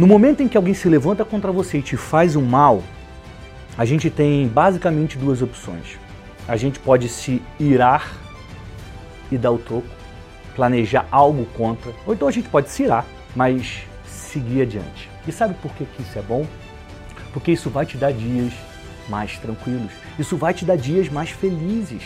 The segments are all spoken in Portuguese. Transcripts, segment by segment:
No momento em que alguém se levanta contra você e te faz um mal, a gente tem basicamente duas opções. A gente pode se irar e dar o troco, planejar algo contra, ou então a gente pode se irar, mas seguir adiante. E sabe por que, que isso é bom? Porque isso vai te dar dias mais tranquilos, isso vai te dar dias mais felizes.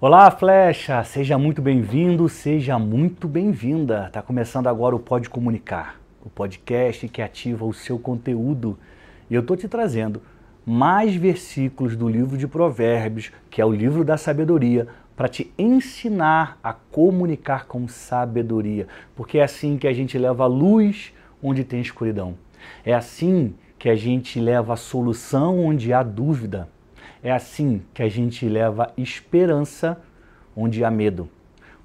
Olá, Flecha! Seja muito bem-vindo, seja muito bem-vinda. Está começando agora o Pode Comunicar, o podcast que ativa o seu conteúdo. E eu estou te trazendo mais versículos do livro de Provérbios, que é o livro da sabedoria, para te ensinar a comunicar com sabedoria, porque é assim que a gente leva a luz onde tem escuridão. É assim que a gente leva a solução onde há dúvida. É assim que a gente leva esperança onde há medo.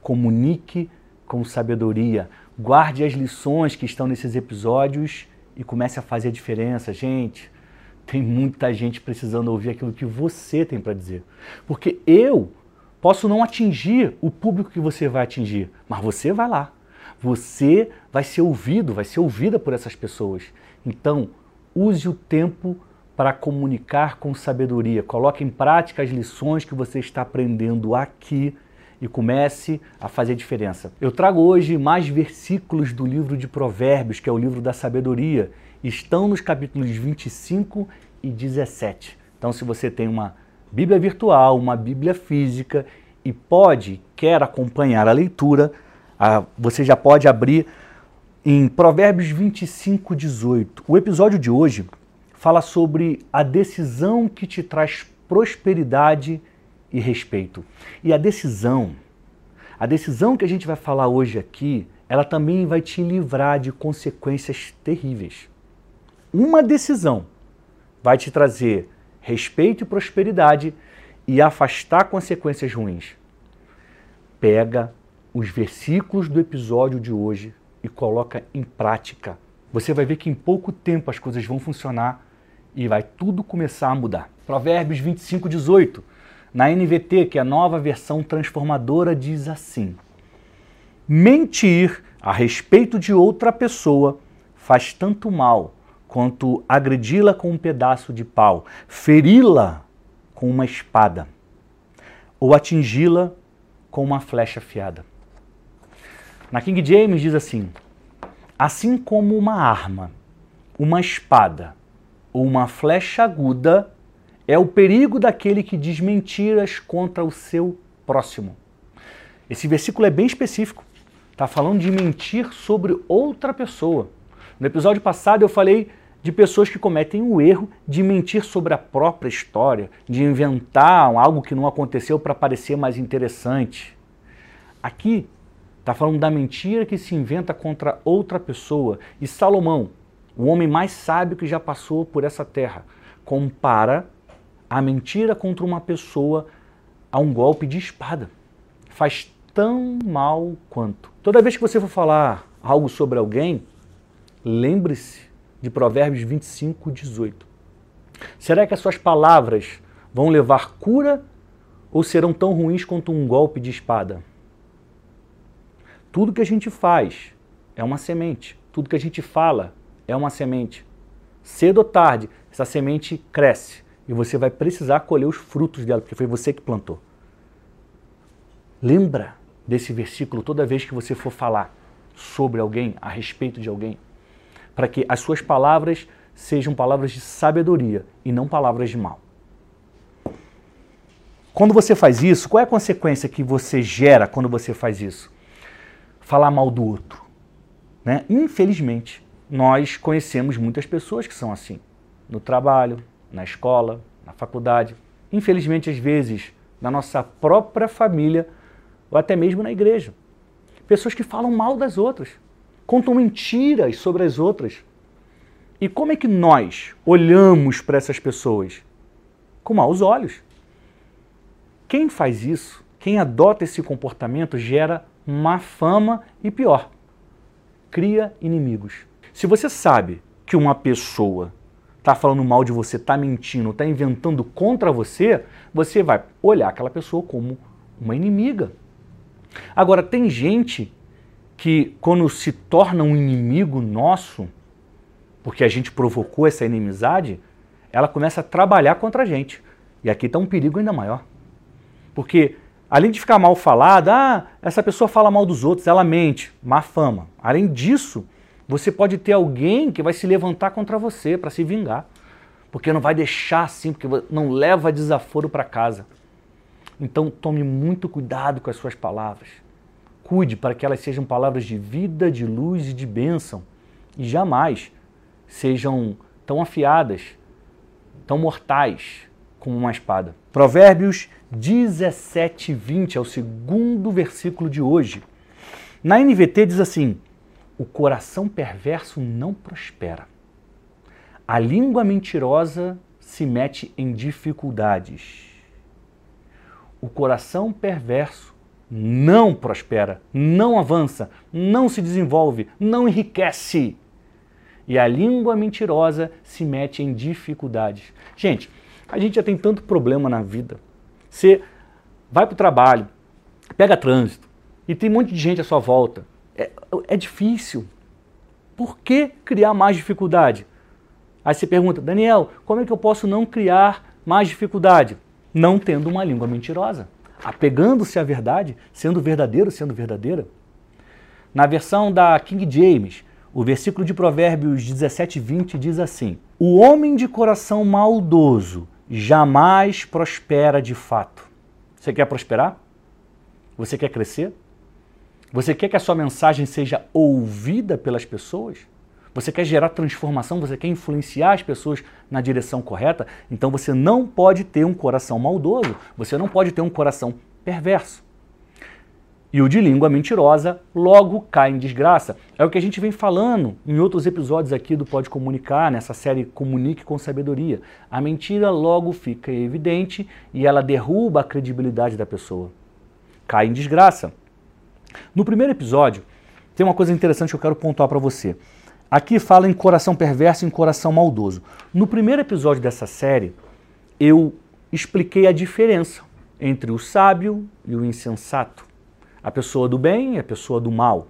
Comunique com sabedoria. Guarde as lições que estão nesses episódios e comece a fazer a diferença, gente. Tem muita gente precisando ouvir aquilo que você tem para dizer. Porque eu posso não atingir o público que você vai atingir, mas você vai lá. Você vai ser ouvido, vai ser ouvida por essas pessoas. Então, use o tempo para comunicar com sabedoria. Coloque em prática as lições que você está aprendendo aqui e comece a fazer diferença. Eu trago hoje mais versículos do livro de Provérbios, que é o livro da sabedoria. Estão nos capítulos 25 e 17. Então, se você tem uma Bíblia virtual, uma Bíblia física e pode, quer acompanhar a leitura, você já pode abrir em Provérbios 25, 18. O episódio de hoje fala sobre a decisão que te traz prosperidade e respeito. E a decisão, a decisão que a gente vai falar hoje aqui, ela também vai te livrar de consequências terríveis. Uma decisão vai te trazer respeito e prosperidade e afastar consequências ruins. Pega os versículos do episódio de hoje e coloca em prática. Você vai ver que em pouco tempo as coisas vão funcionar e vai tudo começar a mudar. Provérbios 25, 18. Na NVT, que é a nova versão transformadora, diz assim: Mentir a respeito de outra pessoa faz tanto mal quanto agredi-la com um pedaço de pau, feri-la com uma espada ou atingi-la com uma flecha afiada. Na King James diz assim: Assim como uma arma, uma espada ou uma flecha aguda é o perigo daquele que diz mentiras contra o seu próximo. Esse versículo é bem específico. Está falando de mentir sobre outra pessoa. No episódio passado eu falei de pessoas que cometem o erro de mentir sobre a própria história, de inventar algo que não aconteceu para parecer mais interessante. Aqui está falando da mentira que se inventa contra outra pessoa. E Salomão, o homem mais sábio que já passou por essa terra, compara a mentira contra uma pessoa a um golpe de espada. Faz tão mal quanto. Toda vez que você for falar algo sobre alguém, lembre-se de Provérbios 25, 18. Será que as suas palavras vão levar cura ou serão tão ruins quanto um golpe de espada? Tudo que a gente faz é uma semente. Tudo que a gente fala é uma semente. Cedo ou tarde, essa semente cresce e você vai precisar colher os frutos dela, porque foi você que plantou. Lembra desse versículo toda vez que você for falar sobre alguém, a respeito de alguém, para que as suas palavras sejam palavras de sabedoria e não palavras de mal. Quando você faz isso, qual é a consequência que você gera quando você faz isso? Falar mal do outro. Né? Infelizmente, nós conhecemos muitas pessoas que são assim, no trabalho, na escola, na faculdade, infelizmente às vezes na nossa própria família ou até mesmo na igreja. Pessoas que falam mal das outras, contam mentiras sobre as outras. E como é que nós olhamos para essas pessoas? Com maus olhos. Quem faz isso, quem adota esse comportamento, gera má fama e pior, cria inimigos. Se você sabe que uma pessoa está falando mal de você, está mentindo, está inventando contra você, você vai olhar aquela pessoa como uma inimiga. Agora, tem gente que, quando se torna um inimigo nosso, porque a gente provocou essa inimizade, ela começa a trabalhar contra a gente. E aqui está um perigo ainda maior. Porque, além de ficar mal falada, ah, essa pessoa fala mal dos outros, ela mente, má fama. Além disso, você pode ter alguém que vai se levantar contra você para se vingar. Porque não vai deixar assim, porque não leva desaforo para casa. Então tome muito cuidado com as suas palavras. Cuide para que elas sejam palavras de vida, de luz e de bênção. E jamais sejam tão afiadas, tão mortais como uma espada. Provérbios 17, 20 é o segundo versículo de hoje. Na NVT diz assim: O coração perverso não prospera. A língua mentirosa se mete em dificuldades o coração perverso não prospera, não avança, não se desenvolve, não enriquece. E a língua mentirosa se mete em dificuldades. Gente, a gente já tem tanto problema na vida. Você vai para o trabalho, pega trânsito e tem um monte de gente à sua volta. É, é difícil. Por que criar mais dificuldade? Aí você pergunta, Daniel, como é que eu posso não criar mais dificuldade? não tendo uma língua mentirosa, apegando-se à verdade, sendo verdadeiro, sendo verdadeira. Na versão da King James, o versículo de Provérbios 17, 20 diz assim: O homem de coração maldoso jamais prospera de fato. Você quer prosperar? Você quer crescer? Você quer que a sua mensagem seja ouvida pelas pessoas? Você quer gerar transformação, você quer influenciar as pessoas na direção correta, então você não pode ter um coração maldoso, você não pode ter um coração perverso. E o de língua mentirosa logo cai em desgraça. É o que a gente vem falando em outros episódios aqui do Pode Comunicar, nessa série Comunique com Sabedoria. A mentira logo fica evidente e ela derruba a credibilidade da pessoa. Cai em desgraça. No primeiro episódio, tem uma coisa interessante que eu quero pontuar para você. Aqui fala em coração perverso e em coração maldoso. No primeiro episódio dessa série, eu expliquei a diferença entre o sábio e o insensato, a pessoa do bem e a pessoa do mal.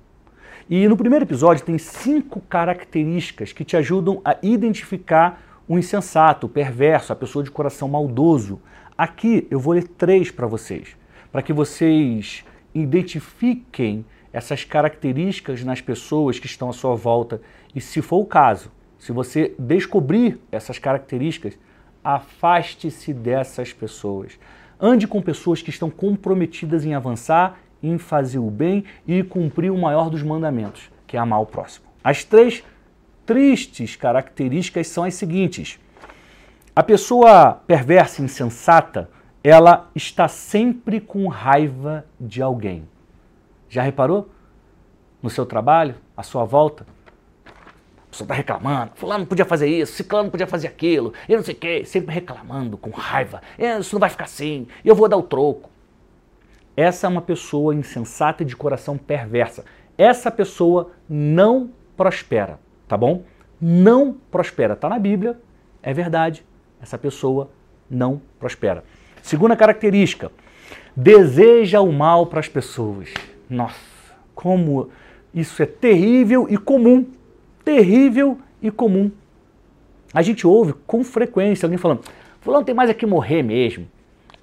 E no primeiro episódio tem cinco características que te ajudam a identificar o insensato, o perverso, a pessoa de coração maldoso. Aqui eu vou ler três para vocês, para que vocês identifiquem essas características nas pessoas que estão à sua volta. E se for o caso, se você descobrir essas características, afaste-se dessas pessoas. Ande com pessoas que estão comprometidas em avançar, em fazer o bem e cumprir o maior dos mandamentos, que é amar o próximo. As três tristes características são as seguintes: a pessoa perversa e insensata, ela está sempre com raiva de alguém. Já reparou? No seu trabalho, à sua volta? A pessoa está reclamando, fulano podia fazer isso, ciclano podia fazer aquilo, eu não sei o quê, sempre reclamando, com raiva. É, isso não vai ficar assim, eu vou dar o troco. Essa é uma pessoa insensata e de coração perversa. Essa pessoa não prospera, tá bom? Não prospera. Está na Bíblia, é verdade. Essa pessoa não prospera. Segunda característica, deseja o mal para as pessoas. Nossa, como isso é terrível e comum. Terrível e comum. A gente ouve com frequência alguém falando: Fulano tem mais é que morrer mesmo.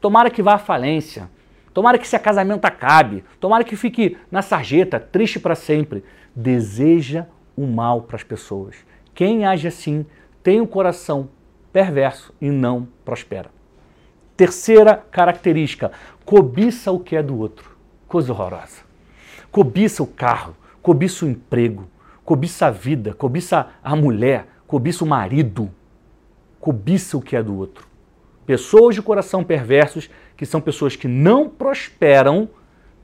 Tomara que vá à falência. Tomara que esse casamento acabe. Tomara que fique na sarjeta, triste para sempre. Deseja o mal para as pessoas. Quem age assim tem um coração perverso e não prospera. Terceira característica: cobiça o que é do outro. Coisa horrorosa cobiça o carro, cobiça o emprego, cobiça a vida, cobiça a mulher, cobiça o marido, cobiça o que é do outro. Pessoas de coração perversos, que são pessoas que não prosperam,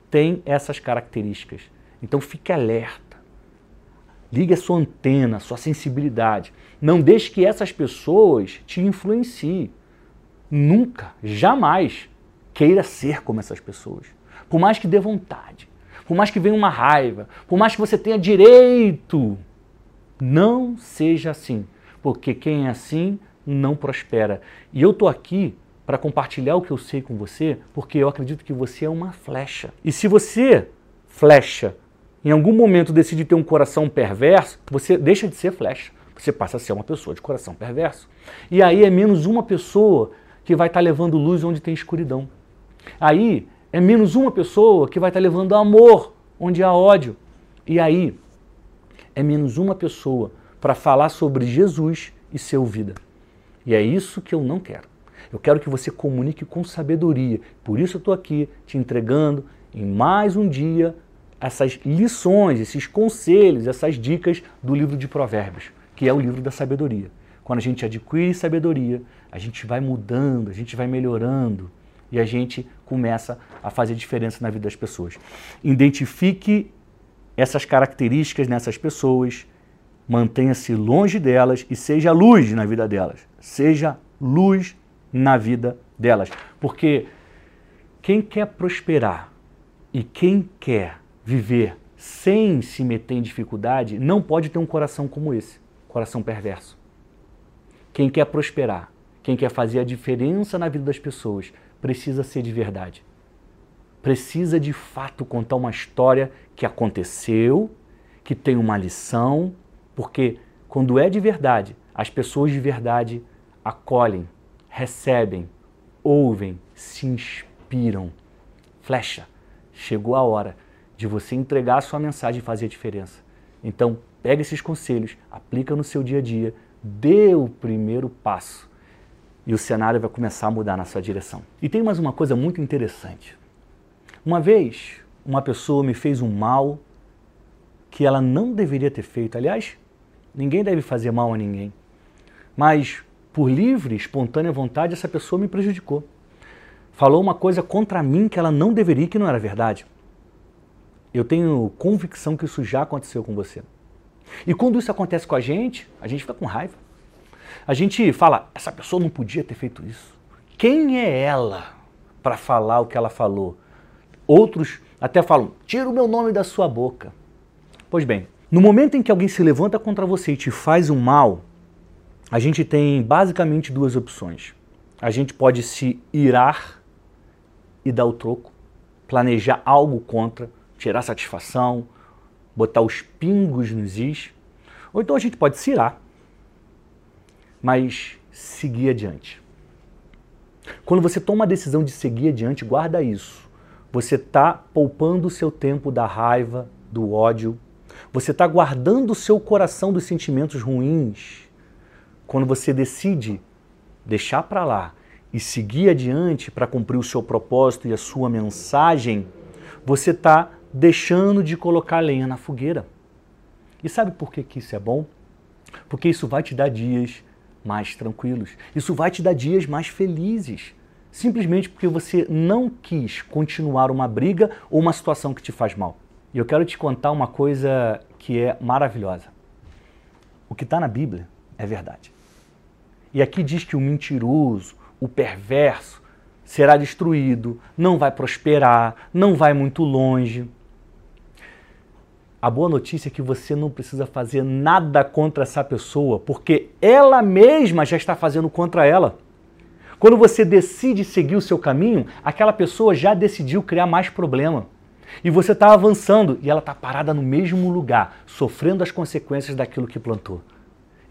têm essas características. Então fique alerta. Ligue a sua antena, a sua sensibilidade. Não deixe que essas pessoas te influenciem. Nunca, jamais queira ser como essas pessoas. Por mais que dê vontade por mais que venha uma raiva, por mais que você tenha direito, não seja assim, porque quem é assim não prospera. E eu estou aqui para compartilhar o que eu sei com você, porque eu acredito que você é uma flecha. E se você, flecha, em algum momento decide ter um coração perverso, você deixa de ser flecha. Você passa a ser uma pessoa de coração perverso. E aí é menos uma pessoa que vai estar tá levando luz onde tem escuridão. Aí é menos uma pessoa que vai estar tá levando amor onde há ódio. E aí é menos uma pessoa para falar sobre Jesus e ser ouvida. E é isso que eu não quero. Eu quero que você comunique com sabedoria. Por isso eu estou aqui te entregando em mais um dia essas lições, esses conselhos, essas dicas do livro de Provérbios, que é o livro da sabedoria. Quando a gente adquire sabedoria, a gente vai mudando, a gente vai melhorando e a gente começa a fazer diferença na vida das pessoas. Identifique essas características nessas pessoas, mantenha-se longe delas e seja luz na vida delas. Seja luz na vida delas. Porque quem quer prosperar e quem quer viver sem se meter em dificuldade não pode ter um coração como esse coração perverso. Quem quer prosperar, quem quer fazer a diferença na vida das pessoas, precisa ser de verdade. Precisa de fato contar uma história que aconteceu, que tem uma lição, porque quando é de verdade, as pessoas de verdade acolhem, recebem, ouvem, se inspiram. Flecha, chegou a hora de você entregar a sua mensagem e fazer a diferença. Então, pega esses conselhos, aplica no seu dia a dia, dê o primeiro passo e o cenário vai começar a mudar na sua direção. E tem mais uma coisa muito interessante. Uma vez, uma pessoa me fez um mal que ela não deveria ter feito. Aliás, ninguém deve fazer mal a ninguém. Mas por livre, espontânea vontade, essa pessoa me prejudicou. Falou uma coisa contra mim que ela não deveria que não era verdade. Eu tenho convicção que isso já aconteceu com você. E quando isso acontece com a gente, a gente fica com raiva. A gente fala, essa pessoa não podia ter feito isso. Quem é ela para falar o que ela falou? Outros até falam, tira o meu nome da sua boca. Pois bem, no momento em que alguém se levanta contra você e te faz um mal, a gente tem basicamente duas opções. A gente pode se irar e dar o troco, planejar algo contra, tirar satisfação, botar os pingos nos is, ou então a gente pode se irar, mas seguir adiante. Quando você toma a decisão de seguir adiante, guarda isso. Você está poupando o seu tempo da raiva, do ódio. Você está guardando o seu coração dos sentimentos ruins quando você decide deixar para lá e seguir adiante para cumprir o seu propósito e a sua mensagem, você está deixando de colocar lenha na fogueira. E sabe por que, que isso é bom? Porque isso vai te dar dias mais tranquilos. Isso vai te dar dias mais felizes. Simplesmente porque você não quis continuar uma briga ou uma situação que te faz mal. E eu quero te contar uma coisa que é maravilhosa. O que está na Bíblia é verdade. E aqui diz que o mentiroso, o perverso, será destruído, não vai prosperar, não vai muito longe. A boa notícia é que você não precisa fazer nada contra essa pessoa, porque ela mesma já está fazendo contra ela. Quando você decide seguir o seu caminho, aquela pessoa já decidiu criar mais problema. E você está avançando e ela está parada no mesmo lugar, sofrendo as consequências daquilo que plantou.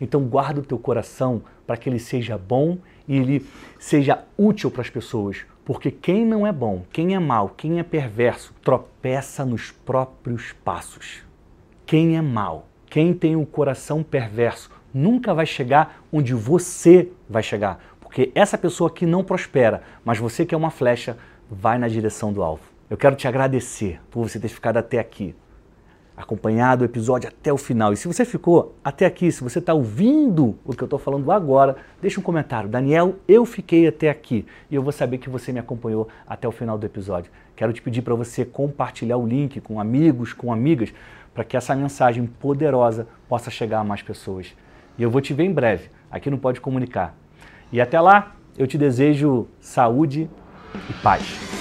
Então guarda o teu coração para que ele seja bom e ele seja útil para as pessoas. Porque quem não é bom, quem é mau, quem é perverso, tropeça nos próprios passos. Quem é mau, quem tem o um coração perverso, nunca vai chegar onde você vai chegar. Porque essa pessoa que não prospera, mas você que é uma flecha, vai na direção do alvo. Eu quero te agradecer por você ter ficado até aqui acompanhado o episódio até o final. E se você ficou até aqui, se você está ouvindo o que eu estou falando agora, deixa um comentário. Daniel, eu fiquei até aqui e eu vou saber que você me acompanhou até o final do episódio. Quero te pedir para você compartilhar o link com amigos, com amigas, para que essa mensagem poderosa possa chegar a mais pessoas. E eu vou te ver em breve aqui no Pode Comunicar. E até lá, eu te desejo saúde e paz.